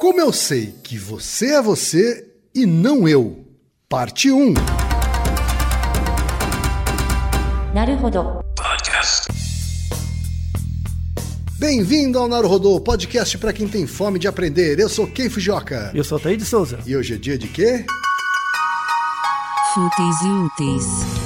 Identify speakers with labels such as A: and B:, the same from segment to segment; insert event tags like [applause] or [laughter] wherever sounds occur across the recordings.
A: Como eu sei que você é você e não eu? Parte 1.
B: Naruhodo. Podcast.
A: Bem-vindo ao Naruhodô, podcast para quem tem fome de aprender. Eu sou Ken Fujioka.
C: Eu sou Taí de Souza.
A: E hoje é dia de quê?
B: Fúteis e úteis.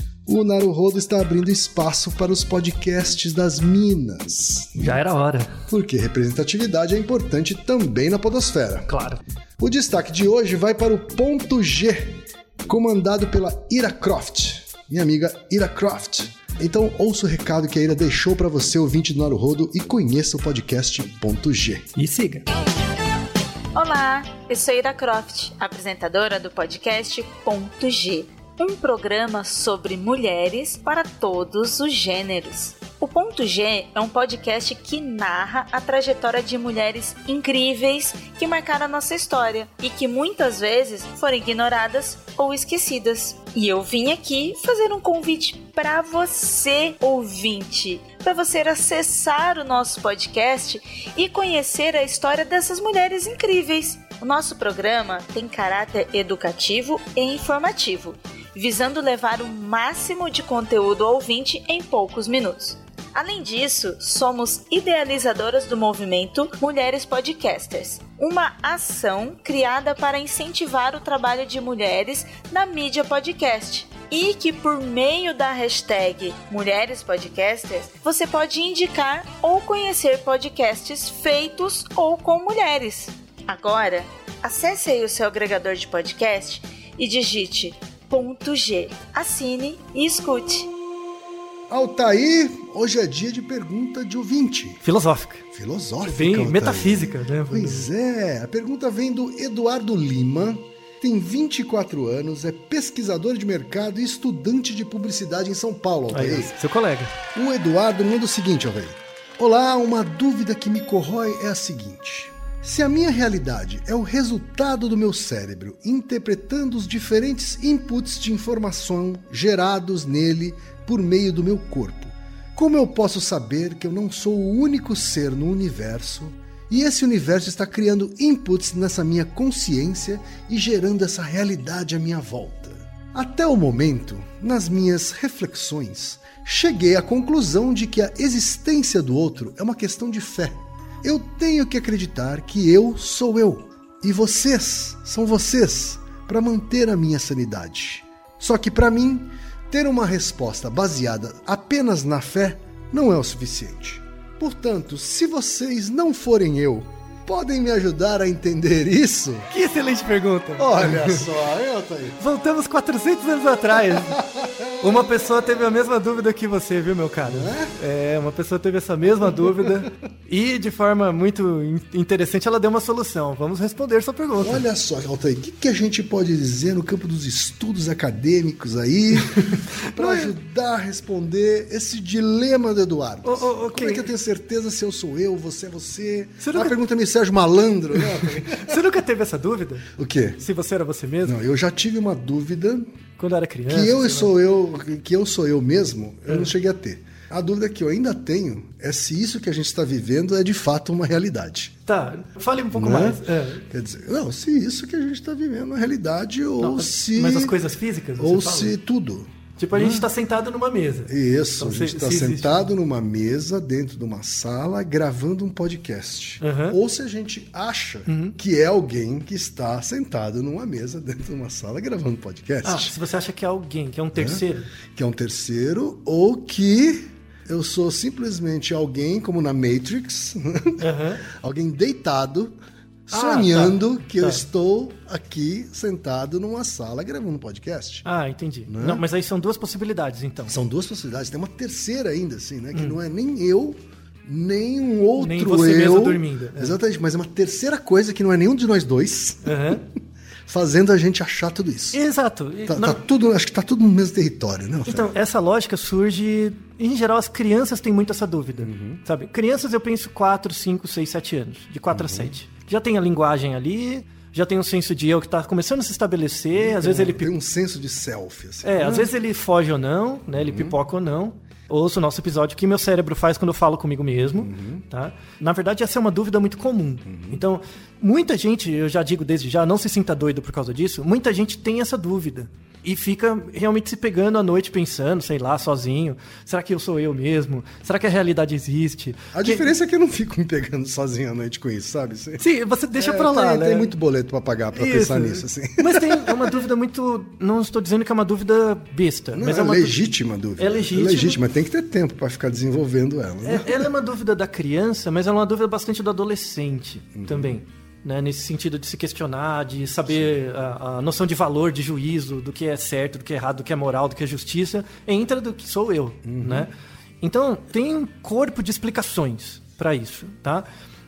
A: O Naruhodo está abrindo espaço para os podcasts das Minas.
C: Já era hora.
A: Porque representatividade é importante também na podosfera.
C: Claro.
A: O destaque de hoje vai para o ponto G, comandado pela Ira Croft, minha amiga Ira Croft. Então ouça o recado que a Ira deixou para você, ouvinte do Naruhodo, e conheça o podcast ponto G.
C: E siga.
D: Olá, eu sou Ira Croft, apresentadora do podcast Ponto G, um programa sobre mulheres para todos os gêneros. O Ponto G é um podcast que narra a trajetória de mulheres incríveis que marcaram a nossa história e que muitas vezes foram ignoradas ou esquecidas. E eu vim aqui fazer um convite para você, ouvinte, para você acessar o nosso podcast e conhecer a história dessas mulheres incríveis. O nosso programa tem caráter educativo e informativo, visando levar o máximo de conteúdo ao ouvinte em poucos minutos. Além disso, somos idealizadoras do movimento Mulheres Podcasters, uma ação criada para incentivar o trabalho de mulheres na mídia podcast. E que por meio da hashtag Mulheres Podcasters, você pode indicar ou conhecer podcasts feitos ou com mulheres. Agora, acesse aí o seu agregador de podcast e digite ponto .g, assine e escute.
A: Altair, hoje é dia de pergunta de ouvinte.
C: Filosófica.
A: Filosófica.
C: Bem
A: Altair.
C: metafísica, né?
A: Pois é, a pergunta vem do Eduardo Lima, tem 24 anos, é pesquisador de mercado e estudante de publicidade em São Paulo, Altair.
C: Aí, seu colega.
A: O Eduardo manda o seguinte, Altair. Olá, uma dúvida que me corrói é a seguinte. Se a minha realidade é o resultado do meu cérebro interpretando os diferentes inputs de informação gerados nele por meio do meu corpo, como eu posso saber que eu não sou o único ser no universo e esse universo está criando inputs nessa minha consciência e gerando essa realidade à minha volta? Até o momento, nas minhas reflexões, cheguei à conclusão de que a existência do outro é uma questão de fé. Eu tenho que acreditar que eu sou eu e vocês são vocês para manter a minha sanidade. Só que para mim, ter uma resposta baseada apenas na fé não é o suficiente. Portanto, se vocês não forem eu, podem me ajudar a entender isso?
C: Que excelente pergunta.
A: Olha só, eu tô aí.
C: Voltamos 400 anos atrás. [laughs] Uma pessoa teve a mesma dúvida que você, viu, meu cara? É, uma pessoa teve essa mesma dúvida e, de forma muito in- interessante, ela deu uma solução. Vamos responder sua pergunta.
A: Olha só, Altair, o que, que a gente pode dizer no campo dos estudos acadêmicos aí [laughs] para ajudar a responder esse dilema do Eduardo?
C: Ô, ô, ô,
A: Como é que eu tenho certeza se eu sou eu, você é você?
C: Você
A: A
C: nunca-
A: pergunta me Sérgio Malandro, né?
C: Você nunca teve essa dúvida?
A: o quê?
C: Se você era você mesmo?
A: Não, eu já tive uma dúvida
C: Quando era criança?
A: que eu sou eu, que eu sou eu mesmo, eu
C: É.
A: não cheguei a ter. A dúvida que eu ainda tenho é se isso que a gente está vivendo é de fato uma realidade.
C: Tá, fale um pouco
A: Né?
C: mais. É.
A: Quer dizer, não, se isso que a gente está vivendo é uma realidade ou
C: Não,
A: se.
C: mas as coisas físicas,
A: Ou
C: fala?
A: se tudo.
C: Tipo, a gente tá sentado numa mesa.
A: Isso,
C: Então,
A: a gente está
C: se existe-
A: sentado numa mesa, dentro de uma sala, gravando um podcast.
C: Uhum.
A: Ou se a gente acha que é alguém que está sentado numa mesa, dentro de uma sala, gravando um podcast.
C: Ah, se você acha que é alguém, que é um terceiro.
A: Que é um terceiro, ou que eu sou simplesmente alguém, como na Matrix, [laughs]
C: Aham.
A: alguém deitado,
C: Ah,
A: sonhando
C: tá,
A: que eu
C: tá.
A: estou aqui sentado numa sala gravando um podcast.
C: Ah, entendi.
A: Né?
C: Não, mas aí são duas possibilidades, então.
A: São duas possibilidades. Tem uma terceira ainda, assim, né? Que não é nem eu, nem um outro
C: Hum. Nem você
A: eu.
C: mesmo dormindo, é.
A: Exatamente, mas é uma terceira coisa que não é nenhum de nós dois.
C: Aham. [laughs]
A: fazendo a gente achar tudo isso.
C: Exato.
A: Tá, tá tudo, acho que tá tudo no mesmo território, né?
C: Então, essa lógica surge. Em geral, as crianças têm muito essa dúvida.
A: Uhum.
C: Sabe? Crianças, eu penso 4, 5, 6, 7 anos. De 4
A: Uhum.
C: a 7. Já tem a linguagem ali, já tem um senso de eu que tá começando a se estabelecer. Às vezes ele
A: tem um senso de selfie, assim.
C: É, às vezes ele foge ou não, né?
A: Uhum.
C: Ele pipoca ou não. Ouço o nosso episódio, que meu cérebro faz quando eu falo comigo mesmo,
A: Uhum.
C: tá? Na verdade, essa é uma dúvida muito comum. Então, muita gente, eu já digo desde já, não se sinta doido por causa disso, muita gente tem essa dúvida. E fica realmente se pegando à noite pensando, sei lá, sozinho. Será que eu sou eu mesmo? Será que a realidade existe?
A: A
C: Que-
A: diferença é que eu não fico me pegando sozinho à noite com isso, sabe? Você-
C: Sim, você deixa
A: É,
C: pra lá,
A: tem,
C: né?
A: tem muito boleto pra pagar pra pensar nisso, assim.
C: Mas tem [laughs] uma dúvida muito. Não estou dizendo que é uma dúvida besta.
A: Não,
C: mas
A: é,
C: é uma
A: legítima a dúvida.
C: É legítima.
A: legítima, tem que ter tempo pra ficar desenvolvendo ela. Né?
C: É, ela é uma dúvida da criança, mas é uma dúvida bastante do adolescente também. Né? Nesse sentido de se questionar, de saber a, a noção de valor, de juízo, do que é certo, do que é errado, do que é moral, do que é justiça, entra do que sou eu. Né? Então, tem um corpo de explicações para isso. Tá?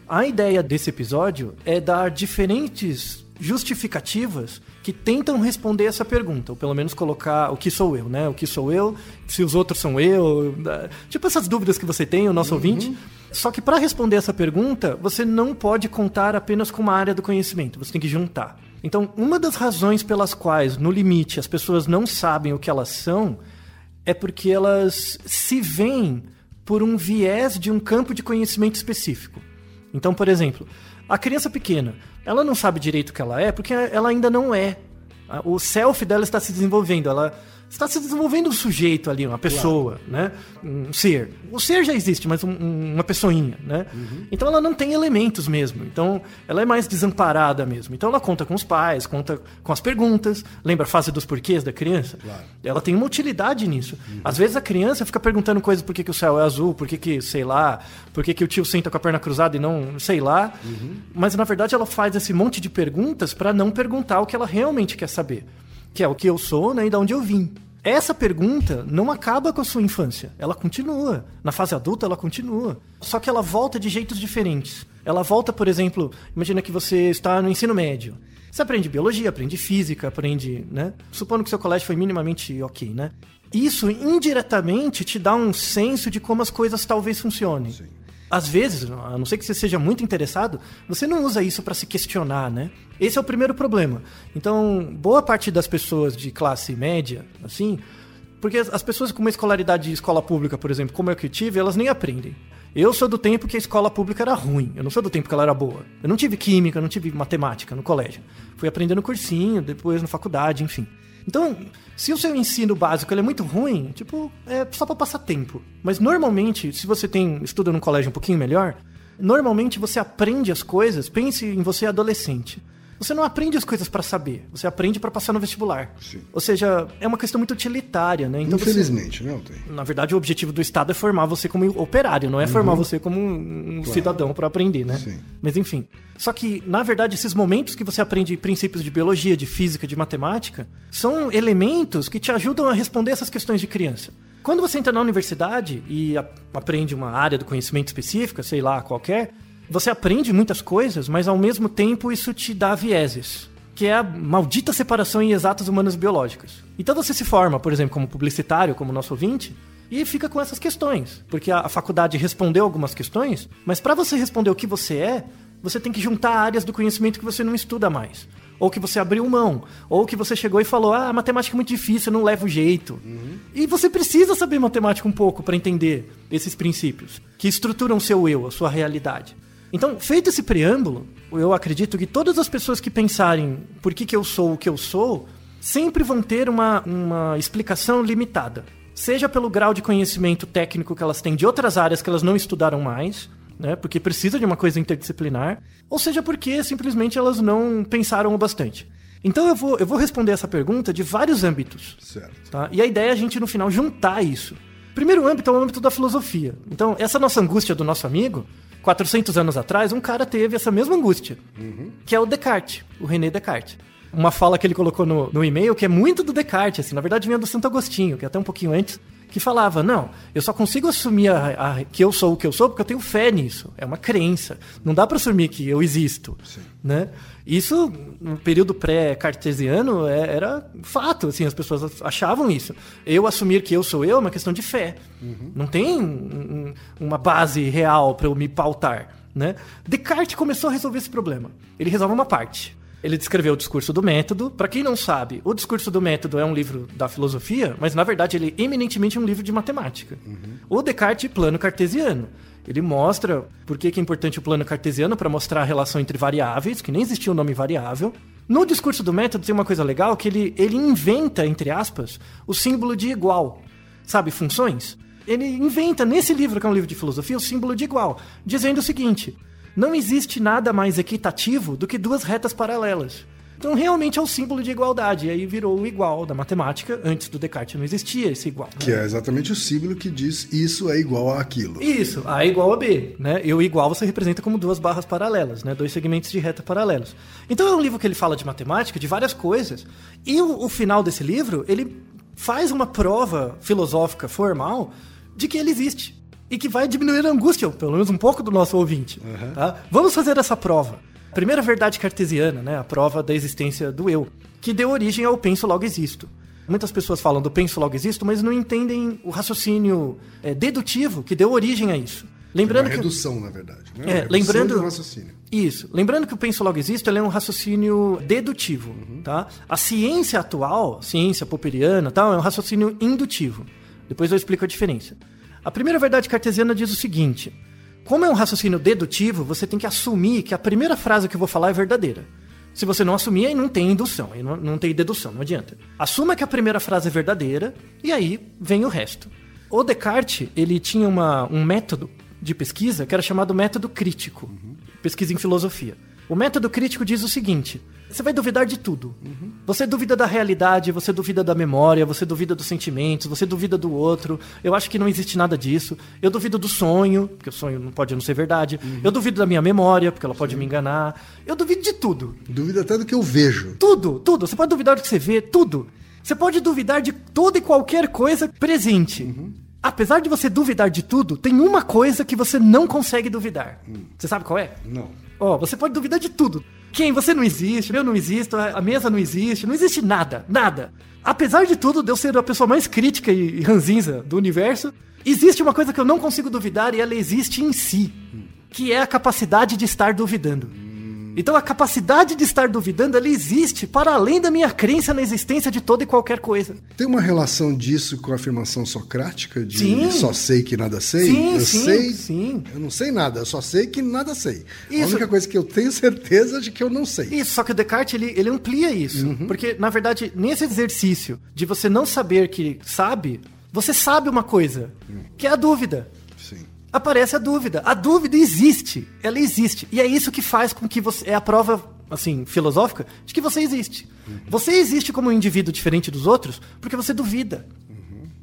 C: A ideia desse episódio é dar diferentes justificativas que tentam responder essa pergunta, ou pelo menos colocar o que sou eu, né? O que sou eu, se os outros são eu, eh, tipo essas dúvidas que você tem, o nosso ouvinte. Só que para responder essa pergunta, você não pode contar apenas com uma área do conhecimento, você tem que juntar. Então, uma das razões pelas quais, no limite, as pessoas não sabem o que elas são é porque elas se veem por um viés de um campo de conhecimento específico. Então, por exemplo, a criança pequena, ela não sabe direito o que ela é porque ela ainda não é. O self dela está se desenvolvendo, ela está se desenvolvendo um sujeito ali, uma pessoa, né? Um ser. O ser já existe, mas um- um- uma pessoinha, né? Então ela não tem elementos mesmo. Então ela é mais desamparada mesmo. Então ela conta com os pais, conta com as perguntas. Lembra a fase dos porquês da criança? Ela tem uma utilidade nisso. Às vezes a criança fica perguntando coisas por que, que o céu é azul, por que, que, sei lá, por que, que o tio senta com a perna cruzada e não, sei lá. Mas na verdade ela faz esse monte de perguntas para não perguntar o que ela realmente quer saber. Que é o que eu sou né, e de onde eu vim. Essa pergunta não acaba com a sua infância. Ela continua. Na fase adulta, ela continua. Só que ela volta de jeitos diferentes. Ela volta, por exemplo, imagina que você está no ensino médio. Você aprende biologia, aprende física, aprende, né? Supondo que seu colégio foi minimamente ok, né? Isso indiretamente te dá um senso de como as coisas talvez funcionem. Às vezes, a não ser que você seja muito interessado, você não usa isso para se questionar, né? Esse é o primeiro problema. Então, boa parte das pessoas de classe média, assim, porque as as pessoas com uma escolaridade de escola pública, por exemplo, como eu que tive, elas nem aprendem. Eu sou do tempo que a escola pública era ruim. Eu não sou do tempo que ela era boa. Eu não tive química, eu não tive matemática no colégio. Fui aprendendo cursinho, depois na faculdade, enfim. Então, se o seu ensino básico é muito ruim, tipo, é só para passar tempo. Mas normalmente, se você tem estuda num colégio um pouquinho melhor, normalmente você aprende as coisas, pense em você adolescente. Você não aprende as coisas para saber, você aprende para passar no vestibular.
A: Sim.
C: Ou seja, é uma questão muito utilitária, né? Então você-
A: Infelizmente, né, Altair?
C: na verdade, o objetivo do Estado é formar você como operário, não é formar você como um, um cidadão para aprender, né?
A: Sim.
C: Mas enfim. Só que, na verdade, esses momentos que você aprende princípios de biologia, de física, de matemática, são elementos que te ajudam a responder essas questões de criança. Quando você entra na universidade e aprende uma área do conhecimento específica, sei lá, qualquer, você aprende muitas coisas, mas ao mesmo tempo isso te dá vieses que é a maldita separação em exatas humanas e biológicas. Então você se forma, por exemplo, como publicitário, como nosso ouvinte, e fica com essas questões, porque a, faculdade respondeu algumas questões, mas para você responder o que você é, você tem que juntar áreas do conhecimento que você não estuda mais. Ou que você abriu mão, ou que você chegou e falou: "Ah, matemática é muito difícil, eu não levo jeito". E você precisa saber matemática um pouco para entender esses princípios que estruturam o seu eu, a sua realidade. Então, feito esse preâmbulo, eu acredito que todas as pessoas que pensarem por que, que eu sou o que eu sou, sempre vão ter uma, uma explicação limitada. Seja pelo grau de conhecimento técnico que elas têm de outras áreas que elas não estudaram mais, né, porque precisa de uma coisa interdisciplinar, ou seja porque simplesmente elas não pensaram o bastante. Então eu vou, eu vou responder essa pergunta de vários âmbitos.
A: Certo.
C: Tá? E a ideia é a gente, no final, juntar isso. Primeiro âmbito é o âmbito da filosofia. Então, essa nossa angústia do nosso amigo, 400 anos atrás, um cara teve essa mesma angústia, que é o Descartes, o René Descartes. Uma fala que ele colocou no, no e-mail que é muito do Descartes, assim, na verdade vinha do Santo Agostinho, que é até um pouquinho antes, que falava: não, eu só consigo assumir a, a- que eu sou o que eu sou porque eu tenho fé nisso. É uma crença. Não dá para assumir que eu existo. Né? Isso, no período pré-cartesiano, é- era fato. Assim, as pessoas achavam isso. Eu assumir que eu sou eu é uma questão de fé. Não tem um- uma base real para eu me pautar. Né? Descartes começou a resolver esse problema. Ele resolve uma parte. Ele descreveu o discurso do método. Para quem não sabe, o discurso do método é um livro da filosofia, mas na verdade ele é eminentemente um livro de matemática. O Descartes plano cartesiano. Ele mostra por que é importante o plano cartesiano para mostrar a relação entre variáveis, que nem existia o nome variável. No discurso do método tem uma coisa legal que ele, ele inventa, entre aspas, o símbolo de igual. Sabe, funções? Ele inventa nesse livro, que é um livro de filosofia, o símbolo de igual, dizendo o seguinte: não existe nada mais equitativo do que duas retas paralelas. Então, realmente é o símbolo de igualdade. E aí virou o igual da matemática. Antes do Descartes não existia esse igual. né?
A: Que é exatamente o símbolo que diz isso é igual a aquilo.
C: Isso, A é igual a B, né? E o igual você representa como duas barras paralelas, né? Dois segmentos de reta paralelos. Então é um livro que ele fala de matemática, de várias coisas. E o, o final desse livro, ele faz uma prova filosófica formal de que ele existe. E que vai diminuir a angústia, pelo menos um pouco do nosso ouvinte. tá? Vamos fazer essa prova. Primeira verdade cartesiana, né? A prova da existência do eu, que deu origem ao penso logo existo. Muitas pessoas falam do penso logo existo, mas não entendem o raciocínio é, dedutivo que deu origem a isso. Lembrando
A: uma
C: que
A: redução, na verdade. Né?
C: É,
A: Uma
C: lembrando-
A: do raciocínio.
C: isso. Lembrando que o penso logo existo ele é um raciocínio dedutivo, tá? A ciência atual, ciência popperiana, tal, é um raciocínio indutivo. Depois eu explico a diferença. A primeira verdade cartesiana diz o seguinte: como é um raciocínio dedutivo, você tem que assumir que a primeira frase que eu vou falar é verdadeira. Se você não assumir, aí não tem indução, aí não, não tem dedução, não adianta. Assuma que a primeira frase é verdadeira e aí vem o resto. O Descartes, ele tinha uma, um método de pesquisa que era chamado método crítico. Pesquisa em filosofia. O método crítico diz o seguinte: você vai duvidar de tudo. Você duvida da realidade, você duvida da memória, você duvida dos sentimentos, você duvida do outro. Eu acho que não existe nada disso. Eu duvido do sonho, porque o sonho não pode não ser verdade. Eu duvido da minha memória, porque ela pode me enganar. Eu duvido de tudo.
A: Dúvida até do que eu vejo.
C: Tudo, tudo. Você pode duvidar do que você vê, tudo. Você pode duvidar de toda e qualquer coisa presente. Apesar de você duvidar de tudo, tem uma coisa que você não consegue duvidar. Você sabe qual é?
A: Não.
C: Ó, você pode duvidar de tudo. Quem? Você não existe, eu não existo, a mesa não existe, não existe nada, nada. Apesar de tudo, de eu ser a pessoa mais crítica e e ranzinza do universo, existe uma coisa que eu não consigo duvidar e ela existe em si, que é a capacidade de estar duvidando. Então a capacidade de estar duvidando, ela existe para além da minha crença na existência de toda e qualquer coisa.
A: Tem uma relação disso com a afirmação socrática de
C: Sim.
A: só sei que nada sei?
C: Sim,
A: eu
C: sim,
A: sei.
C: sim.
A: Eu não sei nada, eu só sei que nada sei. A
C: Isso.
A: única coisa que eu tenho [laughs] certeza é de que eu não sei.
C: Isso, só que o Descartes ele, ele amplia isso. Porque, na verdade, nesse exercício de você não saber que sabe, você sabe uma coisa, que é a dúvida. Aparece a dúvida. A dúvida existe. Ela existe. E é isso que faz com que você. É a prova, assim, filosófica, de que você existe. Você existe como um indivíduo diferente dos outros porque você duvida.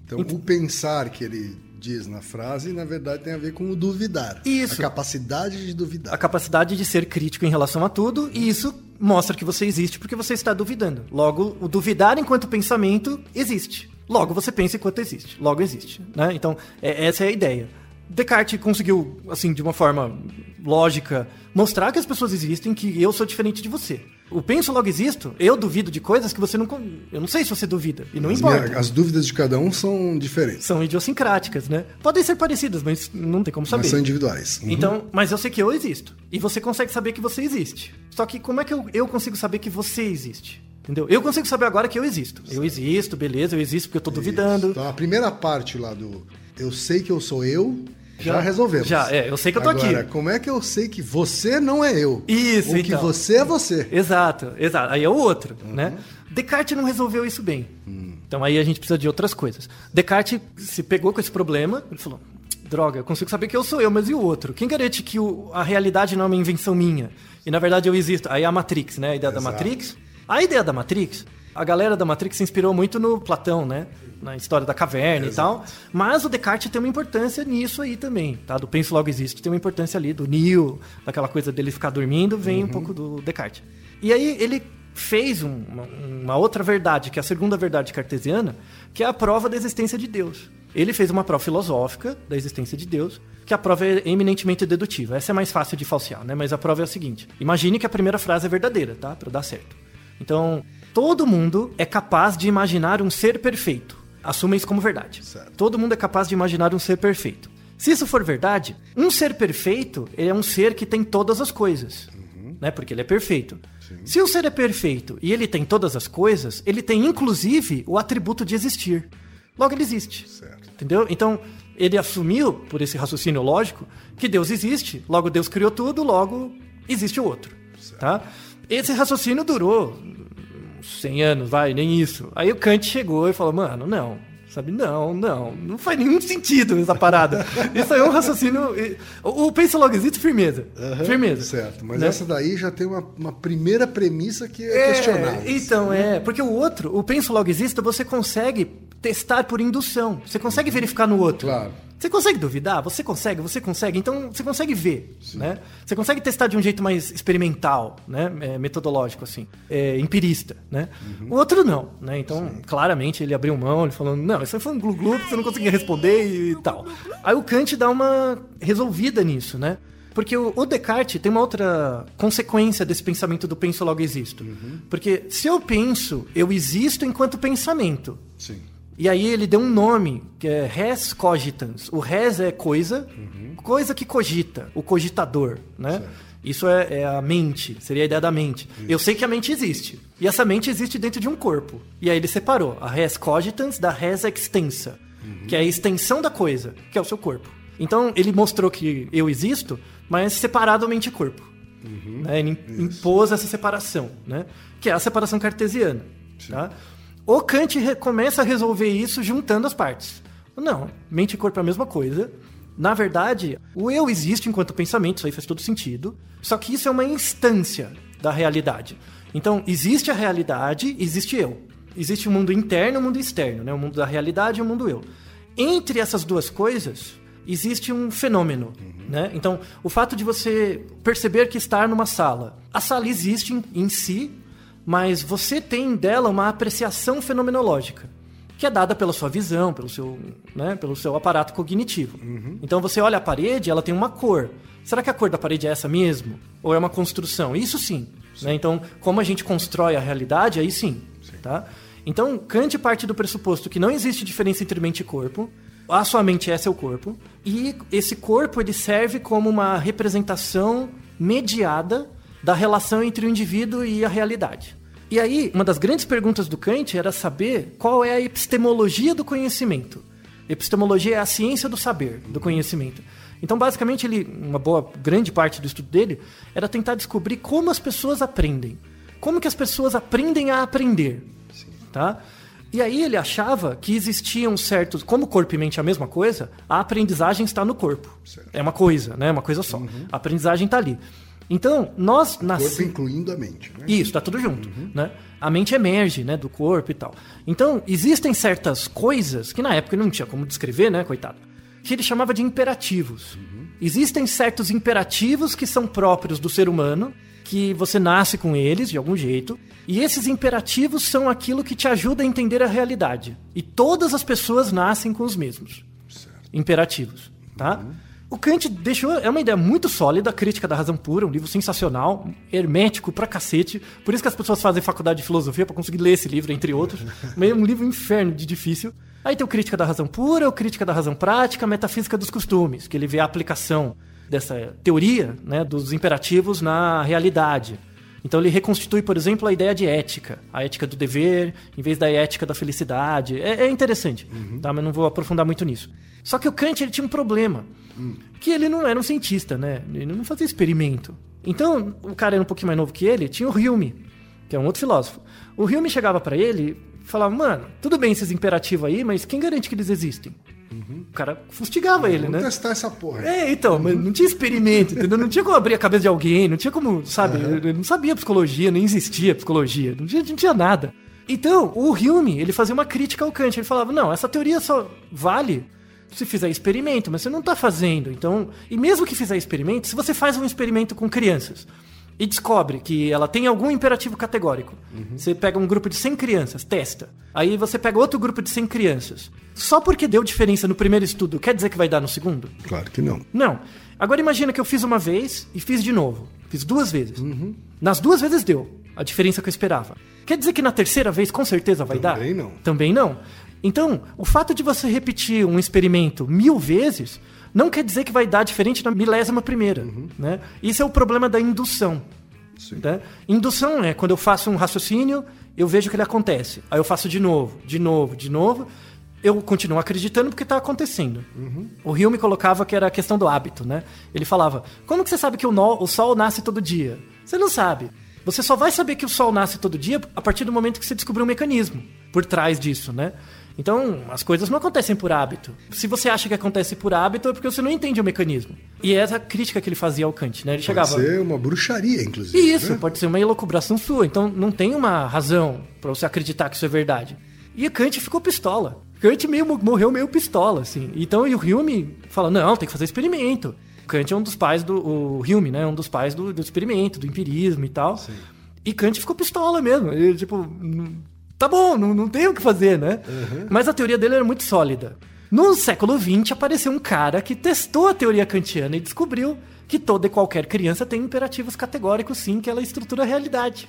A: Então, o pensar que ele diz na frase, na verdade, tem a ver com o duvidar.
C: Isso.
A: A capacidade de duvidar.
C: A capacidade de ser crítico em relação a tudo, e isso mostra que você existe porque você está duvidando. Logo, o duvidar enquanto pensamento existe. Logo, você pensa enquanto existe. Logo, existe. Né? Então, é- essa é a ideia. Descartes conseguiu, assim, de uma forma lógica, mostrar que as pessoas existem, que eu sou diferente de você. O penso logo existo, eu duvido de coisas que você não. Eu não sei se você duvida. E não
A: as,
C: importa.
A: minha- as dúvidas de cada um são diferentes,
C: São idiosincráticas, né? Podem ser parecidas, mas não tem como saber.
A: mas são individuais. Uhum.
C: Então, mas eu sei que eu existo. E você consegue saber que você existe. Só que como é que eu, eu consigo saber que você existe? Entendeu? Eu consigo saber agora que eu existo. Eu existo, beleza, eu existo porque eu tô duvidando.
A: Então, a primeira parte lá do eu sei que eu sou eu, já, resolvemos.
C: Já, é, eu sei que eu tô
A: Agora,
C: aqui.
A: como é que eu sei que você não é eu?
C: Isso,
A: Ou que
C: então.
A: você é você?
C: Exato, exato. Aí é o outro, né? Descartes não resolveu isso bem. Então aí a gente precisa de outras coisas. Descartes se pegou com esse problema, ele falou: droga, eu consigo saber que eu sou eu, mas e o outro? Quem garante que o- a realidade não é uma invenção minha? E na verdade eu existo. Aí a Matrix, né? A ideia da
A: Exato.
C: Matrix. A ideia da Matrix, a galera da Matrix se inspirou muito no Platão, né? Na história da caverna e tal. Mas o Descartes tem uma importância nisso aí também, tá? Do penso logo existe, tem uma importância ali, do Neo, daquela coisa dele ficar dormindo, vem um pouco do Descartes. E aí ele fez um- uma, uma outra verdade, que é a segunda verdade cartesiana, que é a prova da existência de Deus. Ele fez uma prova filosófica da existência de Deus, que a prova é eminentemente dedutiva. Essa é mais fácil de falsear, né? Mas a prova é a seguinte: imagine que a primeira frase é verdadeira, tá? Para dar certo. Então, todo mundo é capaz de imaginar um ser perfeito. Assuma isso como verdade.
A: Certo.
C: Todo mundo é capaz de imaginar um ser perfeito. Se isso for verdade, um ser perfeito é um ser que tem todas as coisas, né? Porque ele é perfeito. Se o ser é perfeito e ele tem todas as coisas, ele tem inclusive o atributo de existir. Logo ele existe.
A: Certo.
C: Entendeu? Então, ele assumiu, por esse raciocínio lógico, que Deus existe, logo Deus criou tudo, logo existe o outro. Tá? Esse raciocínio durou uns 100 anos, vai, nem isso. Aí o Kant chegou e falou, mano, não, sabe, não, não, não faz nenhum sentido essa parada. [laughs] Isso aí é um raciocínio... O, pensa logo existe, firmeza.
A: Aham,
C: Firmeza.
A: Certo, mas
C: Né?
A: essa daí já tem uma, uma primeira premissa que é,
C: É,
A: questionável.
C: Então, é. Porque o outro, o penso logo existe, você consegue testar por indução. Você consegue verificar no outro.
A: Claro.
C: Você consegue duvidar? Você consegue, você consegue. Então, você consegue ver, né? Você consegue testar de um jeito mais experimental, né? É, metodológico, assim. É, empirista, né? O outro não, né? Então, claramente, ele abriu mão, ele falou, não, isso foi um glu-glu que você não conseguia responder e tal. Aí o Kant dá uma resolvida nisso, né? Porque o, o Descartes tem uma outra consequência desse pensamento do penso logo existo. Porque se eu penso, eu existo enquanto pensamento.
A: Sim.
C: E aí ele deu um nome, que é res cogitans. O res é coisa, coisa que cogita, o cogitador, né? Isso é, é a mente, seria a ideia da mente. Eu sei que a mente existe. E essa mente existe dentro de um corpo. E aí ele separou a res cogitans da res extensa, que é a extensão da coisa, que é o seu corpo. Então ele mostrou que eu existo, mas separado mente e corpo. Né? Ele im- impôs essa separação, né? que é a separação cartesiana. Tá? O Kant começa a resolver isso juntando as partes. Não, mente e corpo é a mesma coisa. Na verdade, o eu existe enquanto pensamento, isso aí faz todo sentido. Só que isso é uma instância da realidade. Então, existe a realidade, existe eu. Existe o mundo interno e o mundo externo, né? o mundo da realidade e o mundo eu. Entre essas duas coisas, existe um fenômeno. Né? Então, o fato de você perceber que está numa sala. A sala existe em, em si, mas você tem dela uma apreciação fenomenológica, que é dada pela sua visão, pelo seu, né, pelo seu aparato cognitivo. Então você olha a parede, ela tem uma cor. Será que a cor da parede é essa mesmo? Ou é uma construção? Isso sim. né? Então, como a gente constrói a realidade, aí sim. Tá? Então, Kant parte do pressuposto que não existe diferença entre mente e corpo. A sua mente é seu corpo. E esse corpo ele serve como uma representação mediada da relação entre o indivíduo e a realidade. E aí, uma das grandes perguntas do Kant era saber qual é a epistemologia do conhecimento. Epistemologia é a ciência do saber, do conhecimento. Então, basicamente, ele, uma boa grande parte do estudo dele era tentar descobrir como as pessoas aprendem. Como que as pessoas aprendem a aprender, tá? E aí ele achava que existiam certos, como corpo e mente é a mesma coisa, a aprendizagem está no corpo. É uma coisa, né? Uma coisa só. A aprendizagem está ali. Então, nós
A: Corpo
C: nascemos
A: incluindo a mente, né?
C: isso, tá tudo junto, né? A mente emerge, né, do corpo e tal. Então, existem certas coisas que na época não tinha como descrever, né, coitado, que ele chamava de imperativos. Existem certos imperativos que são próprios do ser humano, que você nasce com eles de algum jeito, e esses imperativos são aquilo que te ajuda a entender a realidade. E todas as pessoas nascem com os mesmos imperativos, tá? O Kant deixou, é uma ideia muito sólida, a Crítica da Razão Pura, um livro sensacional, hermético pra cacete. Por isso que as pessoas fazem faculdade de filosofia pra conseguir ler esse livro, entre outros. [laughs] Mas é um livro inferno de difícil. Aí tem o Crítica da Razão Pura, o Crítica da Razão Prática, a Metafísica dos Costumes, que ele vê a aplicação dessa teoria, né, dos imperativos na realidade. Então ele reconstitui, por exemplo, a ideia de ética, a ética do dever, em vez da ética da felicidade. É, é interessante, tá? mas não vou aprofundar muito nisso. Só que o Kant ele tinha um problema, que ele não era um cientista, né? Ele não fazia experimento. Então, o cara era um pouquinho mais novo que ele, tinha o Hume, que é um outro filósofo. O Hume chegava pra ele e falava, mano, tudo bem esses imperativos aí, mas quem garante que eles existem? O cara fustigava ele,
A: Vamos
C: né?
A: testar essa porra.
C: É, então, mas não tinha experimento, entendeu? Não tinha como abrir a cabeça de alguém, não tinha como, sabe? Eu não sabia psicologia, nem existia psicologia, não tinha, não tinha nada. Então, o Hume, ele fazia uma crítica ao Kant, ele falava, não, essa teoria só vale se fizer experimento, mas você não tá fazendo. Então, e mesmo que fizer experimento, se você faz um experimento com crianças e descobre que ela tem algum imperativo categórico, você pega um grupo de 100 crianças, testa. Aí você pega outro grupo de 100 crianças. Só porque deu diferença no primeiro estudo, quer dizer que vai dar no segundo?
A: Claro que não.
C: Não. Agora imagina que eu fiz uma vez e fiz de novo. Fiz duas vezes. Nas duas vezes deu a diferença que eu esperava. Quer dizer que na terceira vez com certeza vai dar?
A: Também não.
C: Também não. Então, o fato de você repetir um experimento mil vezes não quer dizer que vai dar diferente na milésima primeira. Né? Isso é o problema da indução.
A: Sim.
C: Né? Indução é quando eu faço um raciocínio, eu vejo que ele acontece. Aí eu faço de novo, de novo, de novo. Eu continuo acreditando porque está acontecendo. O Rio me colocava que era a questão do hábito, né? Ele falava: como que você sabe que o, nó- o sol nasce todo dia? Você não sabe. Você só vai saber que o sol nasce todo dia a partir do momento que você descobrir um mecanismo por trás disso, né? Então, as coisas não acontecem por hábito. Se você acha que acontece por hábito, é porque você não entende o mecanismo. E essa é a crítica que ele fazia ao Kant, né? Ele
A: Pode
C: chegava.
A: ser uma bruxaria, inclusive.
C: Isso,
A: né?
C: pode ser uma elocubração sua. Então não tem uma razão pra você acreditar que isso é verdade. E Kant ficou pistola. Kant meio, morreu meio pistola, assim. Então e o Hume fala: não, tem que fazer experimento. Kant é um dos pais do. O Hume, né? É um dos pais do, do experimento, do empirismo e tal. E Kant ficou pistola mesmo. Ele, tipo, "Hum, tá bom, não, não tem o que fazer, né? Mas a teoria dele era muito sólida. No século XX apareceu um cara que testou a teoria kantiana e descobriu que toda e qualquer criança tem imperativos categóricos, sim, que ela estrutura a realidade.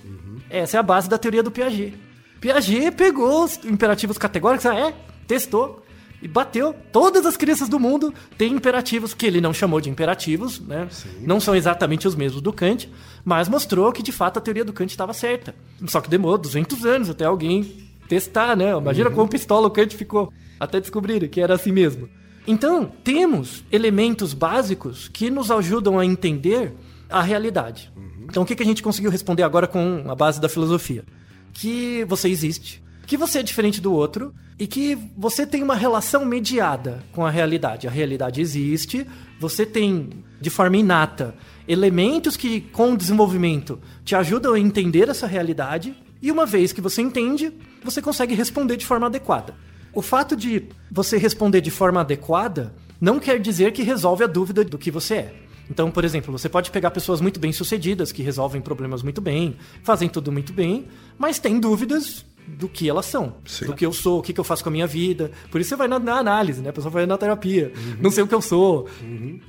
C: Essa é a base da teoria do Piaget. Piaget pegou os imperativos categóricos, ah, é, testou e bateu. Todas as crianças do mundo têm imperativos que ele não chamou de imperativos, né? Não são exatamente os mesmos do Kant, mas mostrou que de fato a teoria do Kant estava certa. Só que demorou 200 anos até alguém testar, né? Imagina como pistola o Kant ficou até descobrir que era assim mesmo. Então, temos elementos básicos que nos ajudam a entender a realidade. Então, o que a gente conseguiu responder agora com a base da filosofia? Que você existe, que você é diferente do outro e que você tem uma relação mediada com a realidade. A realidade existe, você tem, de forma inata, elementos que, com o desenvolvimento, te ajudam a entender essa realidade e uma vez que você entende, você consegue responder de forma adequada. O fato de você responder de forma adequada não quer dizer que resolve a dúvida do que você é. Então, por exemplo, você pode pegar pessoas muito bem-sucedidas que resolvem problemas muito bem, fazem tudo muito bem, mas têm dúvidas do que elas são,
A: Sim.
C: do que eu sou, o que, que eu faço com a minha vida. Por isso você vai na, na análise, né? A pessoa vai na terapia. Não sei o que eu sou.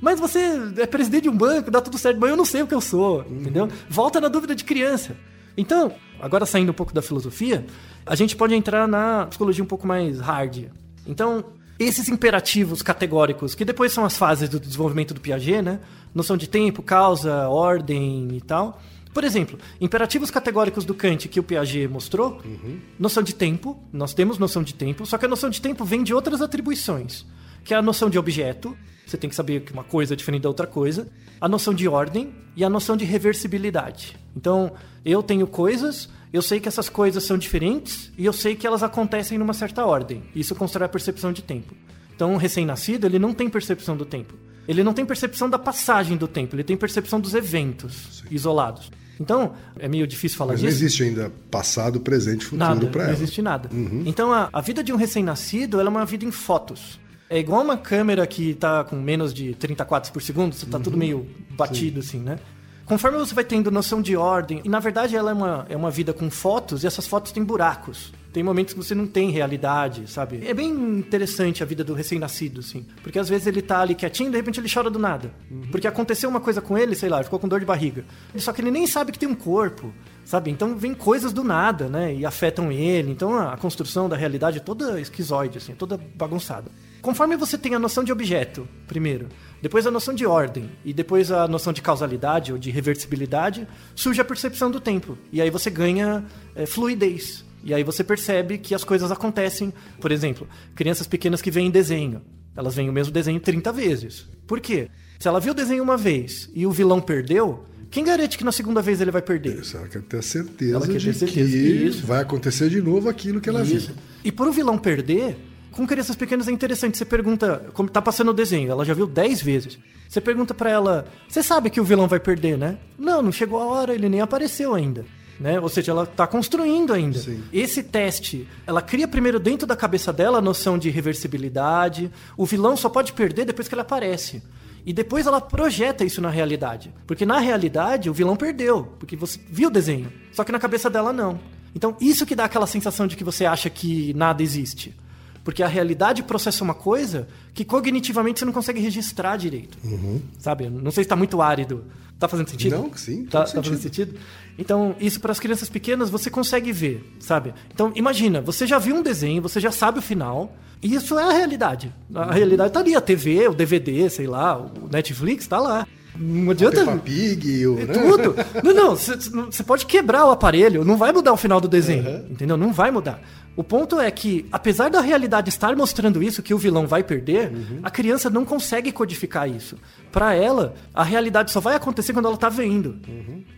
C: Mas você é presidente de um banco, dá tudo certo, mas eu não sei o que eu sou, entendeu? Volta na dúvida de criança. Então, agora saindo um pouco da filosofia, a gente pode entrar na psicologia um pouco mais hard. Então, esses imperativos categóricos, que depois são as fases do desenvolvimento do Piaget, né? Noção de tempo, causa, ordem e tal. Por exemplo, imperativos categóricos do Kant que o Piaget mostrou, noção de tempo, nós temos noção de tempo, só que a noção de tempo vem de outras atribuições, que é a noção de objeto, você tem que saber que uma coisa é diferente da outra coisa, a noção de ordem e a noção de reversibilidade. Então, eu tenho coisas, eu sei que essas coisas são diferentes e eu sei que elas acontecem numa certa ordem. Isso constrói a percepção de tempo. Então, um recém-nascido, ele não tem percepção do tempo. Ele não tem percepção da passagem do tempo, ele tem percepção dos eventos isolados. Então, é meio difícil falar
A: Mas não
C: disso.
A: existe ainda passado, presente, futuro para
C: não
A: ela.
C: existe nada. Então a, a vida de um recém-nascido é uma vida em fotos. É igual uma câmera que tá com menos de 30 quadros por segundo, você tá tudo meio batido assim, né? Conforme você vai tendo noção de ordem, e na verdade ela é uma, é uma vida com fotos, e essas fotos têm buracos. Tem momentos que você não tem realidade, sabe? É bem interessante a vida do recém-nascido, assim. Porque às vezes ele tá ali quietinho e de repente ele chora do nada. Porque aconteceu uma coisa com ele, sei lá, ficou com dor de barriga. Só que ele nem sabe que tem um corpo, sabe? Então vem coisas do nada, né? E afetam ele. Então a, a construção da realidade é toda esquizoide, assim, toda bagunçada. Conforme você tem a noção de objeto, primeiro, depois a noção de ordem e depois a noção de causalidade ou de reversibilidade, surge a percepção do tempo. E aí você ganha é, fluidez. E aí você percebe que as coisas acontecem. Por exemplo, crianças pequenas que veem desenho. Elas veem o mesmo desenho 30 vezes. Por quê? Se ela viu o desenho uma vez e o vilão perdeu, quem garante que na segunda vez ele vai perder?
A: Isso, ela quer ter a certeza
C: Ela quer ter certeza,
A: que
C: isso.
A: vai acontecer de novo aquilo que ela
C: Isso.
A: viu.
C: E por o vilão perder, com crianças pequenas é interessante. Você pergunta, como tá passando o desenho, ela já viu 10 vezes. Você pergunta pra ela, você sabe que o vilão vai perder, né? Não, não chegou a hora, ele nem apareceu ainda. Né? Ou seja, ela tá construindo ainda.
A: Sim.
C: Esse teste, ela cria primeiro dentro da cabeça dela a noção de reversibilidade. O vilão só pode perder depois que ele aparece. E depois ela projeta isso na realidade. Porque na realidade o vilão perdeu, porque você viu o desenho. Só que na cabeça dela não. Então isso que dá aquela sensação de que você acha que nada existe. Porque a realidade processa uma coisa que cognitivamente você não consegue registrar direito. Sabe? Não sei se está muito árido. Tá fazendo sentido?
A: Não, sim,
C: Tá,
A: todo
C: tá fazendo sentido? Então, isso para as crianças pequenas você consegue ver, sabe? Então, imagina, você já viu um desenho, você já sabe o final, e isso é a realidade. A realidade tá ali, a TV, o DVD, sei lá, o Netflix tá lá. Não adianta.
A: Peppa Pig, o,
C: É
A: né?
C: tudo. Não, não, você pode quebrar o aparelho, não vai mudar o final do desenho, entendeu? Não vai mudar. O ponto é que, apesar da realidade estar mostrando isso, que o vilão vai perder, a criança não consegue codificar isso. Pra ela, a realidade só vai acontecer quando ela tá vendo.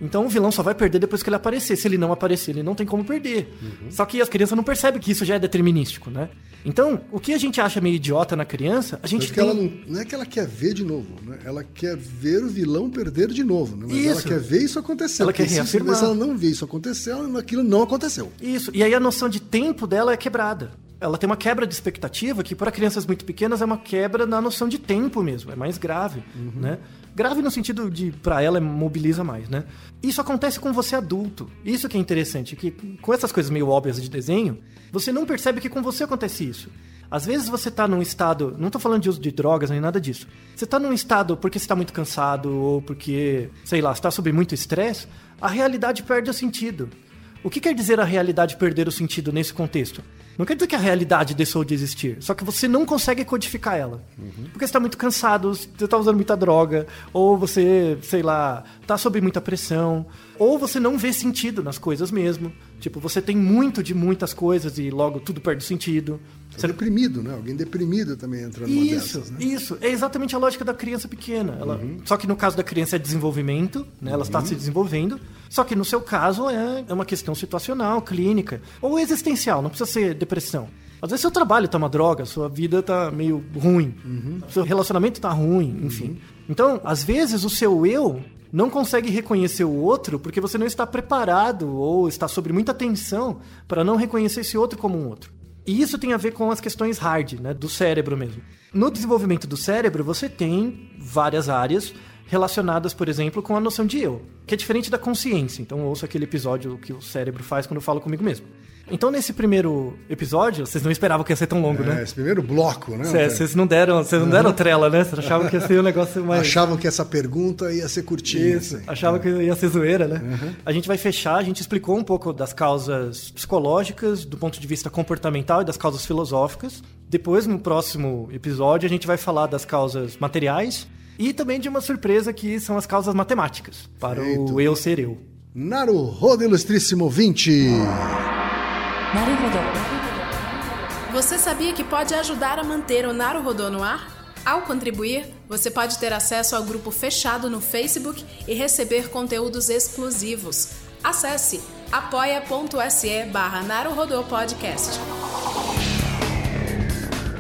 C: Então o vilão só vai perder depois que ele aparecer. Se ele não aparecer, ele não tem como perder. Só que as crianças não percebem que isso já é determinístico, né? Então, o que a gente acha meio idiota na criança, a gente
A: Porque
C: tem...
A: ela não, não é que ela quer ver de novo, né? Ela quer ver o vilão perder de novo, né? Mas ela
C: Isso.
A: quer ver isso acontecer.
C: Ela quer reafirmar.
A: Se ela não vê isso acontecer, ela- aquilo não aconteceu.
C: Isso. E aí a noção de tempo dela é quebrada. Ela tem uma quebra de expectativa que para crianças muito pequenas é uma quebra na noção de tempo mesmo, é mais grave, né? Grave no sentido de para ela mobiliza mais, né? Isso acontece com você adulto. Isso que é interessante, que com essas coisas meio óbvias de desenho, você não percebe que com você acontece isso. Às vezes você tá num estado, não tô falando de uso de drogas nem nada disso. Você tá num estado porque você tá muito cansado ou porque, sei lá, você tá sob muito estresse, a realidade perde o sentido. O que quer dizer a realidade perder o sentido nesse contexto? Não quer dizer que a realidade deixou de existir, só que você não consegue codificar ela. Porque você está muito cansado, você está usando muita droga, ou você, sei lá, está sob muita pressão, ou você não vê sentido nas coisas mesmo. Tipo, você tem muito de muitas coisas e logo tudo perde sentido.
A: Você deprimido, né? Alguém deprimido também entra numa
C: Isso,
A: dessas, né?
C: isso. É exatamente a lógica da criança pequena. Ela, Só que no caso da criança é desenvolvimento, né? ela está se desenvolvendo. Só que no seu caso é, é uma questão situacional, clínica, ou existencial, não precisa ser depressão. Às vezes seu trabalho tá uma droga, sua vida tá meio ruim, seu relacionamento tá ruim, enfim. Então, às vezes o seu eu não consegue reconhecer o outro porque você não está preparado ou está sob muita tensão para não reconhecer esse outro como um outro. E isso tem a ver com as questões hard, né, do cérebro mesmo. No desenvolvimento do cérebro, você tem várias áreas relacionadas, por exemplo, com a noção de eu, que é diferente da consciência. Então, ouça aquele episódio que o cérebro faz quando eu falo comigo mesmo. Então, nesse primeiro episódio, vocês não esperavam que ia ser tão longo,
A: É,
C: né?
A: esse primeiro bloco, né?
C: Cê- Vocês não deram, vocês não deram trela, né? Vocês achavam que ia ser um negócio mais.
A: Achavam que essa pergunta ia ser curtinha.
C: Isso,
A: assim.
C: achava que ia ser zoeira, né? A gente vai fechar, a gente explicou um pouco das causas psicológicas, do ponto de vista comportamental e das causas filosóficas. Depois, no próximo episódio, a gente vai falar das causas materiais e também de uma surpresa que são as causas matemáticas, para
A: Feito.
C: o eu ser eu.
A: Naruhodo, ilustríssimo 20!
B: Naruhodo.
E: Você sabia que pode ajudar a manter o Naruhodo no ar? Ao contribuir, você pode ter acesso ao grupo fechado no Facebook e receber conteúdos exclusivos. Acesse apoia.se barra Podcast.